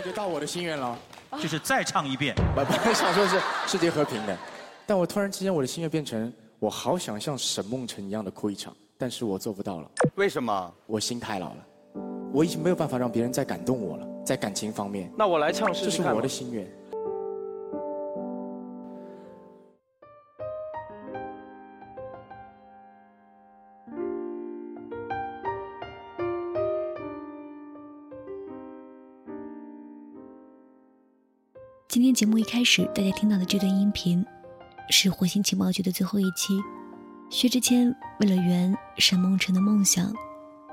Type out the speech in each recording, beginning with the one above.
那就到我的心愿了。就是再唱一遍。我本来想说是世界和平的，但我突然之间我的心愿变成我好想像沈梦辰一样的哭一场，但是我做不到了。为什么？我心太老了，我已经没有办法让别人再感动我了，在感情方面。那我来唱试试看。这是我的心愿。今天节目一开始，大家听到的这段音频，是《火星情报局》的最后一期。薛之谦为了圆沈梦辰的梦想，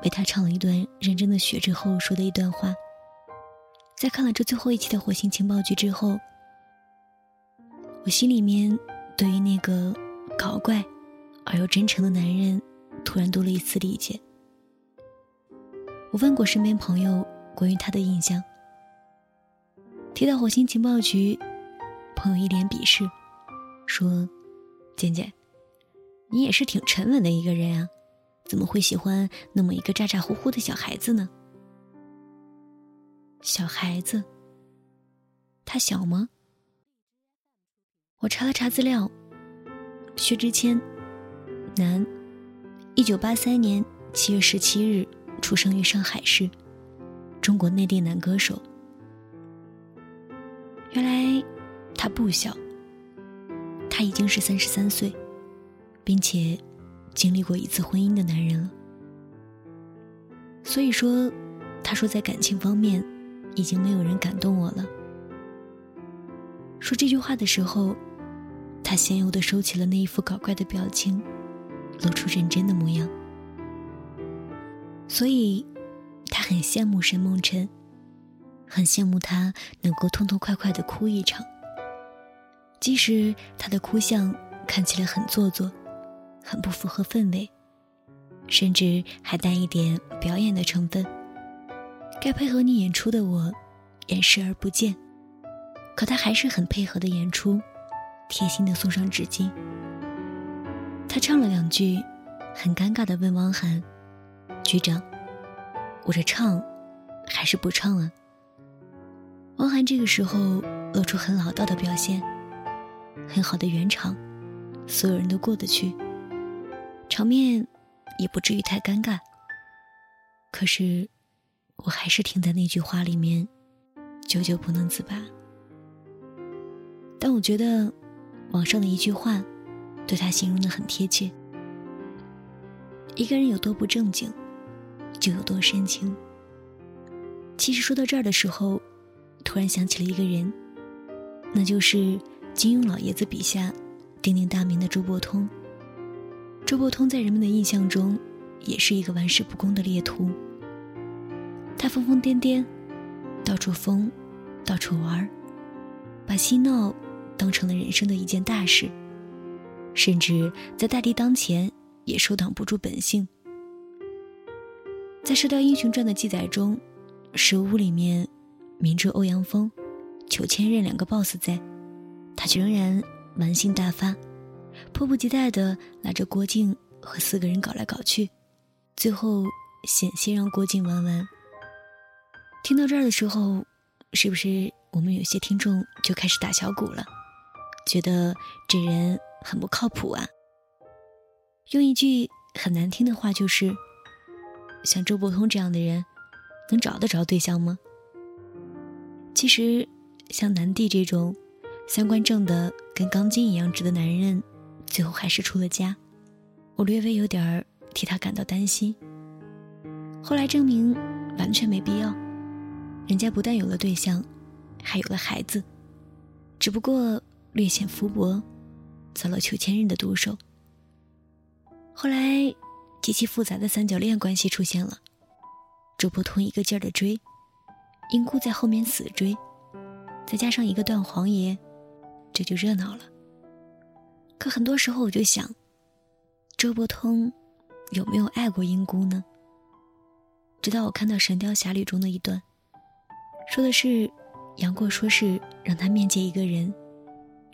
为他唱了一段认真的雪之后说的一段话。在看了这最后一期的《火星情报局》之后，我心里面对于那个搞怪而又真诚的男人，突然多了一丝理解。我问过身边朋友关于他的印象。提到火星情报局，朋友一脸鄙视，说：“简简，你也是挺沉稳的一个人啊，怎么会喜欢那么一个咋咋呼呼的小孩子呢？”小孩子，他小吗？我查了查资料，薛之谦，男，一九八三年七月十七日出生于上海市，中国内地男歌手。原来他不小，他已经是三十三岁，并且经历过一次婚姻的男人了。所以说，他说在感情方面已经没有人感动我了。说这句话的时候，他先有的收起了那一副搞怪的表情，露出认真的模样。所以，他很羡慕沈梦辰。很羡慕他能够痛痛快快的哭一场，即使他的哭相看起来很做作，很不符合氛围，甚至还带一点表演的成分。该配合你演出的我，也视而不见，可他还是很配合的演出，贴心的送上纸巾。他唱了两句，很尴尬的问汪涵：“局长，我这唱，还是不唱啊？”汪涵这个时候露出很老道的表现，很好的圆场，所有人都过得去，场面也不至于太尴尬。可是，我还是停在那句话里面，久久不能自拔。但我觉得，网上的一句话，对他形容的很贴切：一个人有多不正经，就有多深情。其实说到这儿的时候。突然想起了一个人，那就是金庸老爷子笔下鼎鼎大名的周伯通。周伯通在人们的印象中，也是一个玩世不恭的猎徒。他疯疯癫癫，到处疯，到处玩，把嬉闹当成了人生的一件大事，甚至在大敌当前也收挡不住本性。在《射雕英雄传》的记载中，蛇屋里面。明知欧阳锋、裘千仞两个 BOSS 在，他却仍然玩性大发，迫不及待地拉着郭靖和四个人搞来搞去，最后险些让郭靖玩完。听到这儿的时候，是不是我们有些听众就开始打小鼓了？觉得这人很不靠谱啊？用一句很难听的话就是：像周伯通这样的人，能找得着对象吗？其实，像南帝这种三观正的跟钢筋一样直的男人，最后还是出了家。我略微有点儿替他感到担心。后来证明完全没必要，人家不但有了对象，还有了孩子，只不过略显福薄，遭了裘千仞的毒手。后来极其复杂的三角恋关系出现了，周伯通一个劲儿的追。英姑在后面死追，再加上一个段皇爷，这就热闹了。可很多时候我就想，周伯通有没有爱过英姑呢？直到我看到《神雕侠侣》中的一段，说的是杨过说是让他面见一个人，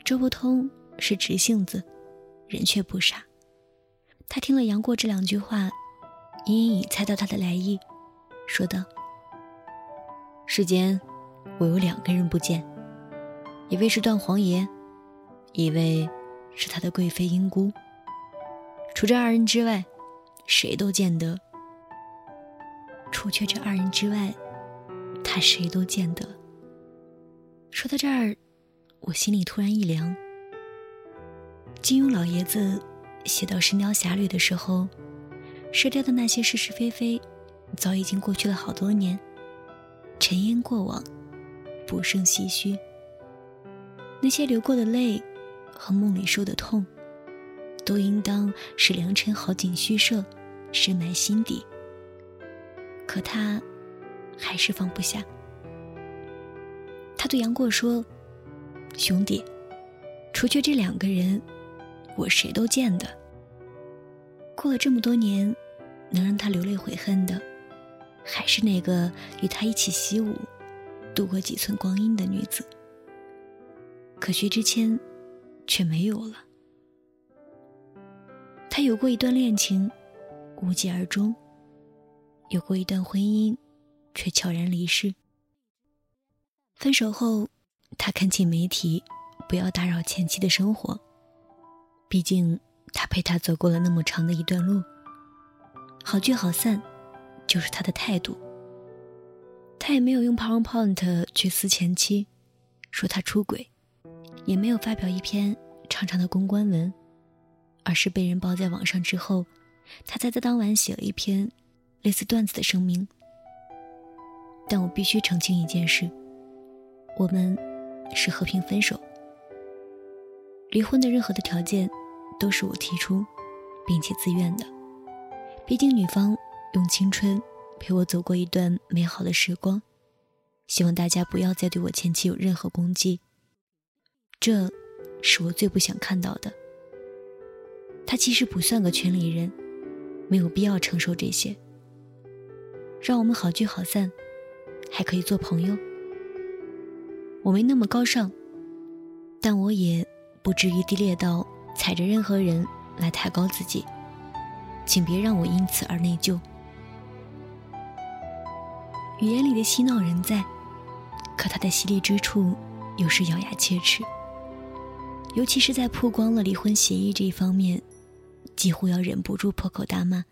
周伯通是直性子，人却不傻。他听了杨过这两句话，隐隐猜到他的来意，说道。世间我有两个人不见，一位是段皇爷，一位是他的贵妃英姑。除这二人之外，谁都见得。除却这二人之外，他谁都见得。说到这儿，我心里突然一凉。金庸老爷子写到《神雕侠侣》的时候，射雕的那些是是非非，早已经过去了好多年，尘烟过往，不胜唏嘘。那些流过的泪和梦里受的痛，都应当是良辰好景虚设，深埋心底。可他还是放不下。他对杨过说：“兄弟，除却这两个人，我谁都见的。过了这么多年，能让他流泪悔恨的，还是那个与他一起习武、度过几寸光阴的女子。可薛之谦却没有了。他有过一段恋情，无疾而终。”有过一段婚姻，却悄然离世。分手后，他恳请媒体不要打扰前妻的生活，毕竟他陪她走过了那么长的一段路。好聚好散，就是他的态度。他也没有用 PowerPoint 去撕前妻，说他出轨，也没有发表一篇长长的公关文，而是被人爆在网上之后，他才在当晚写了一篇。类似段子的声明，但我必须澄清一件事：我们是和平分手。离婚的任何的条件都是我提出，并且自愿的。毕竟女方用青春陪我走过一段美好的时光，希望大家不要再对我前妻有任何攻击。这是我最不想看到的。他其实不算个圈里人，没有必要承受这些。让我们好聚好散，还可以做朋友。我没那么高尚，但我也不至于低劣到踩着任何人来抬高自己，请别让我因此而内疚。语言里的嬉闹仍在，可他的犀利之处又是咬牙切齿，尤其是在曝光了离婚协议这一方面，几乎要忍不住破口大骂。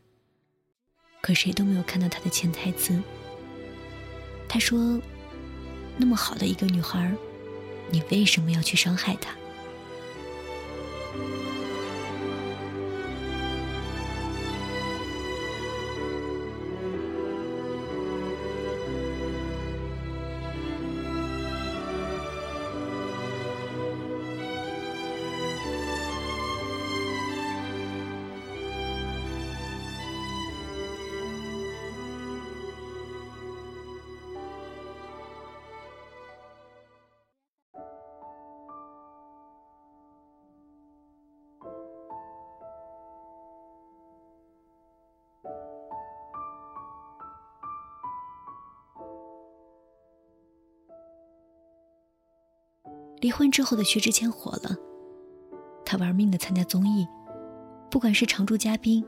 可谁都没有看到他的潜台词。他说：“那么好的一个女孩，你为什么要去伤害她？”离婚之后的薛之谦火了，他玩命的参加综艺，不管是常驻嘉宾，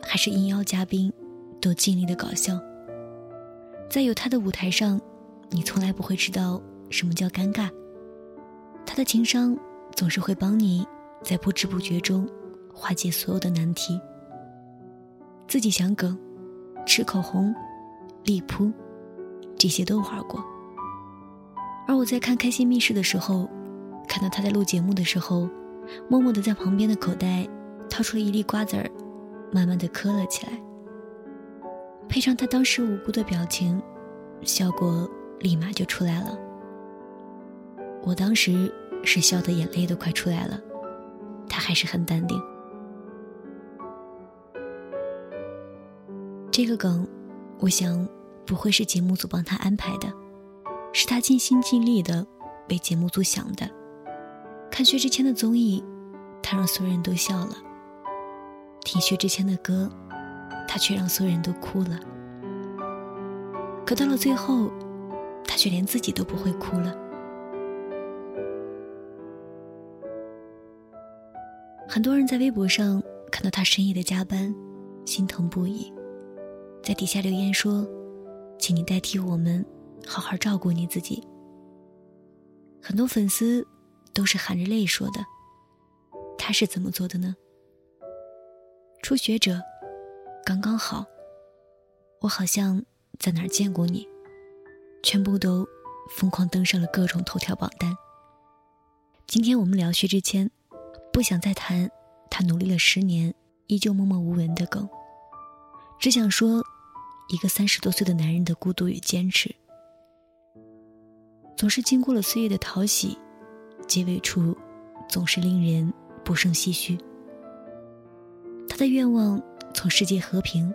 还是应邀嘉宾，都尽力的搞笑。在有他的舞台上，你从来不会知道什么叫尴尬。他的情商总是会帮你在不知不觉中化解所有的难题。自己想梗，吃口红，立扑，这些都玩过。而我在看《开心密室》的时候，看到他在录节目的时候，默默的在旁边的口袋掏出了一粒瓜子儿，慢慢的嗑了起来。配上他当时无辜的表情，效果立马就出来了。我当时是笑得眼泪都快出来了，他还是很淡定。这个梗，我想不会是节目组帮他安排的。是他尽心尽力的为节目组想的。看薛之谦的综艺，他让所有人都笑了；听薛之谦的歌，他却让所有人都哭了。可到了最后，他却连自己都不会哭了。很多人在微博上看到他深夜的加班，心疼不已，在底下留言说：“请你代替我们。”好好照顾你自己，很多粉丝都是含着泪说的。他是怎么做的呢？初学者，刚刚好。我好像在哪儿见过你，全部都疯狂登上了各种头条榜单。今天我们聊薛之谦，不想再谈他努力了十年依旧默默无闻的梗，只想说一个三十多岁的男人的孤独与坚持。总是经过了岁月的淘洗，结尾处总是令人不胜唏嘘。他的愿望从世界和平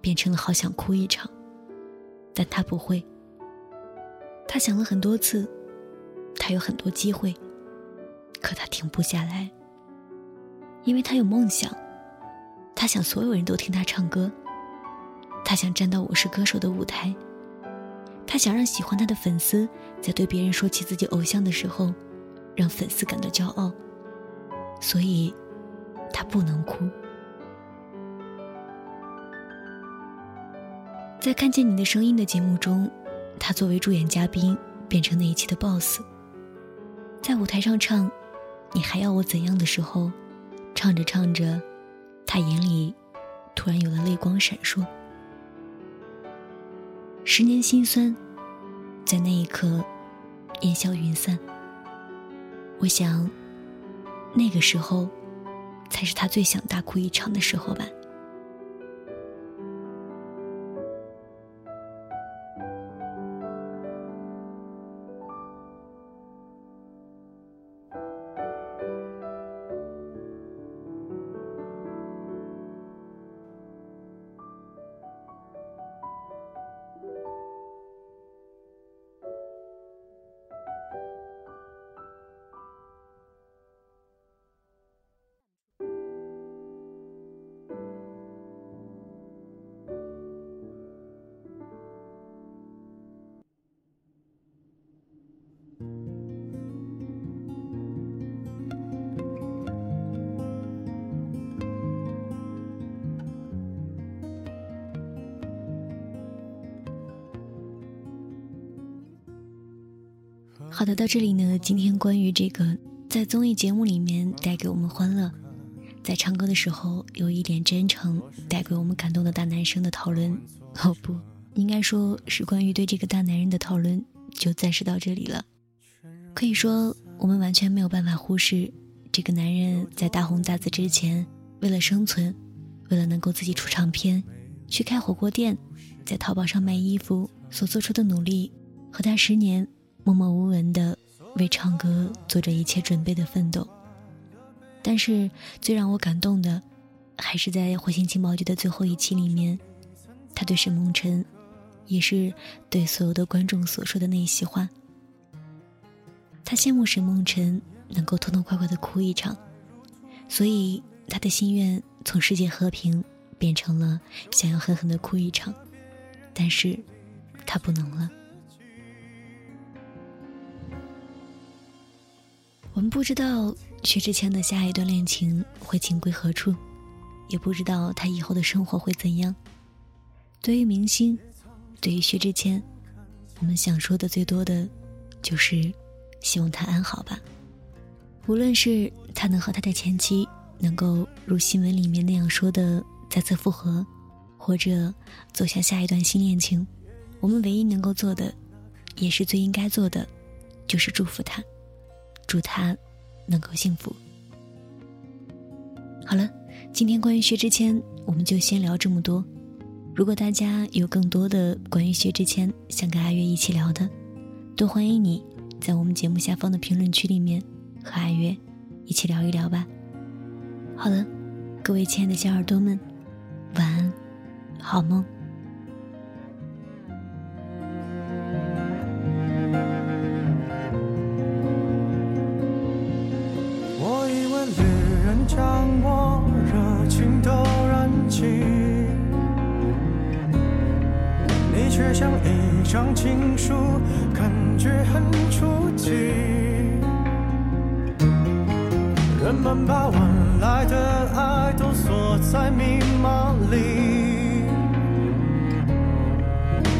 变成了好想哭一场，但他不会。他想了很多次，他有很多机会，可他停不下来，因为他有梦想，他想所有人都听他唱歌，他想站到我是歌手的舞台。他想让喜欢他的粉丝在对别人说起自己偶像的时候，让粉丝感到骄傲。所以，他不能哭。在看见你的声音的节目中，他作为助演嘉宾变成那一期的 BOSS。在舞台上唱“你还要我怎样的时候”，唱着唱着，他眼里突然有了泪光闪烁。十年心酸，在那一刻烟消云散。我想，那个时候，才是他最想大哭一场的时候吧。好的，到这里呢，今天关于这个在综艺节目里面带给我们欢乐，在唱歌的时候有一点真诚，带给我们感动的大男生的讨论，哦不，应该说是关于对这个大男人的讨论，就暂时到这里了。可以说，我们完全没有办法忽视这个男人在大红大紫之前，为了生存，为了能够自己出唱片，去开火锅店，在淘宝上卖衣服所做出的努力，和他十年。默默无闻的为唱歌做着一切准备的奋斗，但是最让我感动的，还是在《火星情报局》的最后一期里面，他对沈梦辰，也是对所有的观众所说的那一席话。他羡慕沈梦辰能够痛痛快快的哭一场，所以他的心愿从世界和平变成了想要狠狠的哭一场，但是他不能了。我们不知道薛之谦的下一段恋情会情归何处，也不知道他以后的生活会怎样。对于明星，对于薛之谦，我们想说的最多的，就是希望他安好吧。无论是他能和他的前妻能够如新闻里面那样说的再次复合，或者走向下一段新恋情，我们唯一能够做的，也是最应该做的，就是祝福他。祝他能够幸福。好了，今天关于薛之谦，我们就先聊这么多。如果大家有更多的关于薛之谦想跟阿月一起聊的，都欢迎你在我们节目下方的评论区里面和阿月一起聊一聊吧。好了，各位亲爱的小耳朵们，晚安，好梦。像一张情书，感觉很初级。人们把晚来的爱都锁在密码里。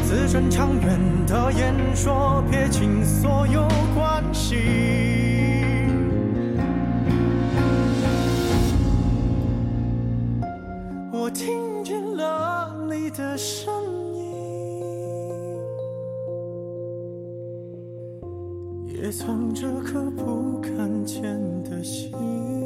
自斟长远的言说撇清所有关系。我听。藏着颗不看见的心。